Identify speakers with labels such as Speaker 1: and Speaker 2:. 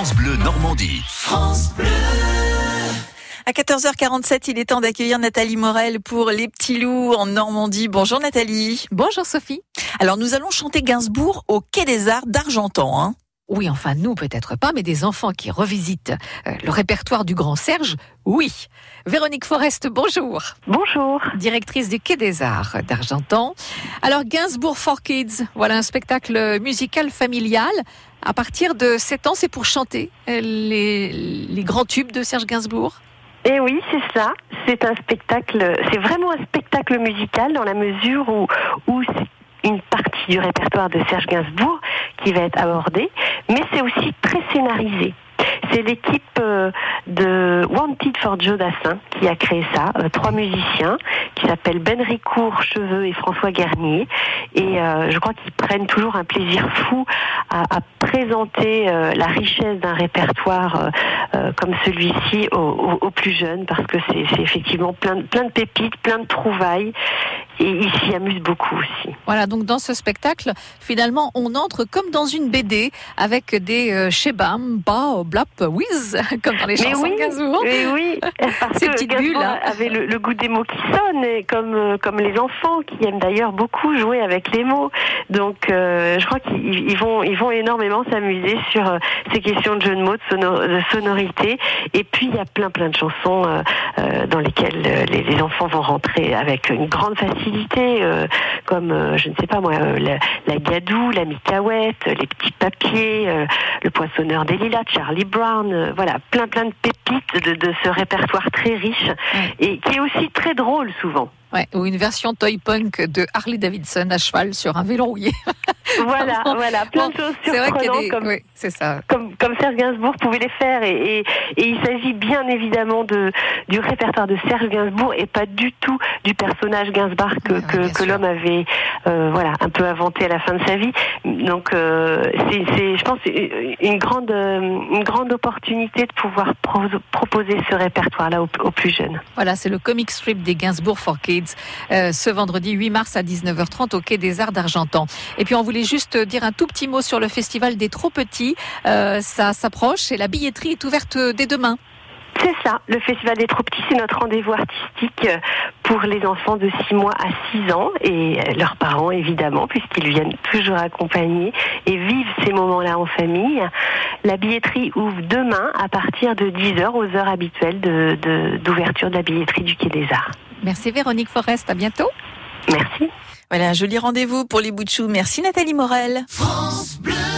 Speaker 1: France Bleu Normandie. France Bleu.
Speaker 2: À 14h47, il est temps d'accueillir Nathalie Morel pour Les Petits Loups en Normandie. Bonjour Nathalie.
Speaker 3: Bonjour Sophie.
Speaker 2: Alors nous allons chanter Gainsbourg au Quai des Arts d'Argentan. Hein.
Speaker 3: Oui, enfin nous peut-être pas, mais des enfants qui revisitent euh, le répertoire du Grand Serge, oui. Véronique Forest, bonjour.
Speaker 4: Bonjour.
Speaker 3: Directrice du Quai des Arts d'Argentan. Alors Gainsbourg for Kids, voilà un spectacle musical familial. À partir de 7 ans, c'est pour chanter euh, les, les grands tubes de Serge Gainsbourg?
Speaker 4: Eh oui, c'est ça. C'est un spectacle, c'est vraiment un spectacle musical dans la mesure où, où c'est une partie du répertoire de Serge Gainsbourg qui va être abordée, mais c'est aussi très scénarisé. C'est l'équipe euh, de Wanted for Joe Dassin qui a créé ça. Euh, trois musiciens qui s'appellent Ben Ricourt, Cheveux et François Garnier. Et euh, je crois qu'ils prennent toujours un plaisir fou à, présenter la richesse d'un répertoire comme celui-ci aux, plus jeunes parce que c'est effectivement plein, plein de pépites, plein de trouvailles et ils s'y amusent beaucoup aussi.
Speaker 3: Voilà, donc dans ce spectacle, finalement, on entre comme dans une BD avec des euh, shebam, ba, blap, whiz, comme dans les chansons
Speaker 4: oui,
Speaker 3: de Gainsbourg.
Speaker 4: Mais oui, parce Ces que petites bulles hein. avait le, goût des mots qui sonnent, et comme euh, comme les enfants qui aiment d'ailleurs beaucoup jouer avec les mots. Donc, euh, je crois qu'ils vont ils vont énormément s'amuser sur euh, ces questions de jeux de mots, de, sonorité. Et puis il y a plein plein de chansons dans lesquelles les, les enfants vont rentrer avec une grande facilité euh, comme euh, je ne sais pas moi, euh, la, la, gadou, la micaouette, les petits papiers, le poissonneur des lilas, Charlie Brown, voilà, plein plein de pépites de, de ce répertoire très riche et qui est aussi très drôle souvent.
Speaker 3: Ouais, ou une version toy punk de Harley Davidson à cheval sur un vélo rouillé.
Speaker 4: Voilà, voilà, plein de choses surprenantes comme, oui, c'est ça. comme, comme Serge Gainsbourg pouvait les faire. Et, et, et il s'agit évidemment de, du répertoire de Serge Gainsbourg et pas du tout du personnage Gainsbourg que, que, que l'homme avait euh, voilà, un peu inventé à la fin de sa vie. Donc euh, c'est, je pense, une grande, une grande opportunité de pouvoir proposer ce répertoire-là aux, aux, plus jeunes.
Speaker 3: Voilà, c'est le comic strip des Gainsbourg for Kids euh, ce vendredi 8 mars à 19h30 au Quai des Arts d'Argentan. Et puis on voulait juste dire un tout petit mot sur le festival des trop petits. Euh, ça s'approche et la billetterie est ouverte dès demain.
Speaker 4: C'est ça, le Festival des Trop Petits, c'est notre rendez-vous artistique euh, pour les enfants de 6 mois à 6 ans et leurs parents évidemment, puisqu'ils viennent toujours accompagner et vivent ces moments-là en famille. La billetterie ouvre demain à partir de 10h aux heures habituelles d'ouverture de, de la billetterie du Quai des Arts.
Speaker 3: Merci Véronique Forest, à bientôt.
Speaker 4: Merci.
Speaker 2: Voilà un joli rendez-vous pour les bouts de chou. Merci Nathalie Morel. France Bleu.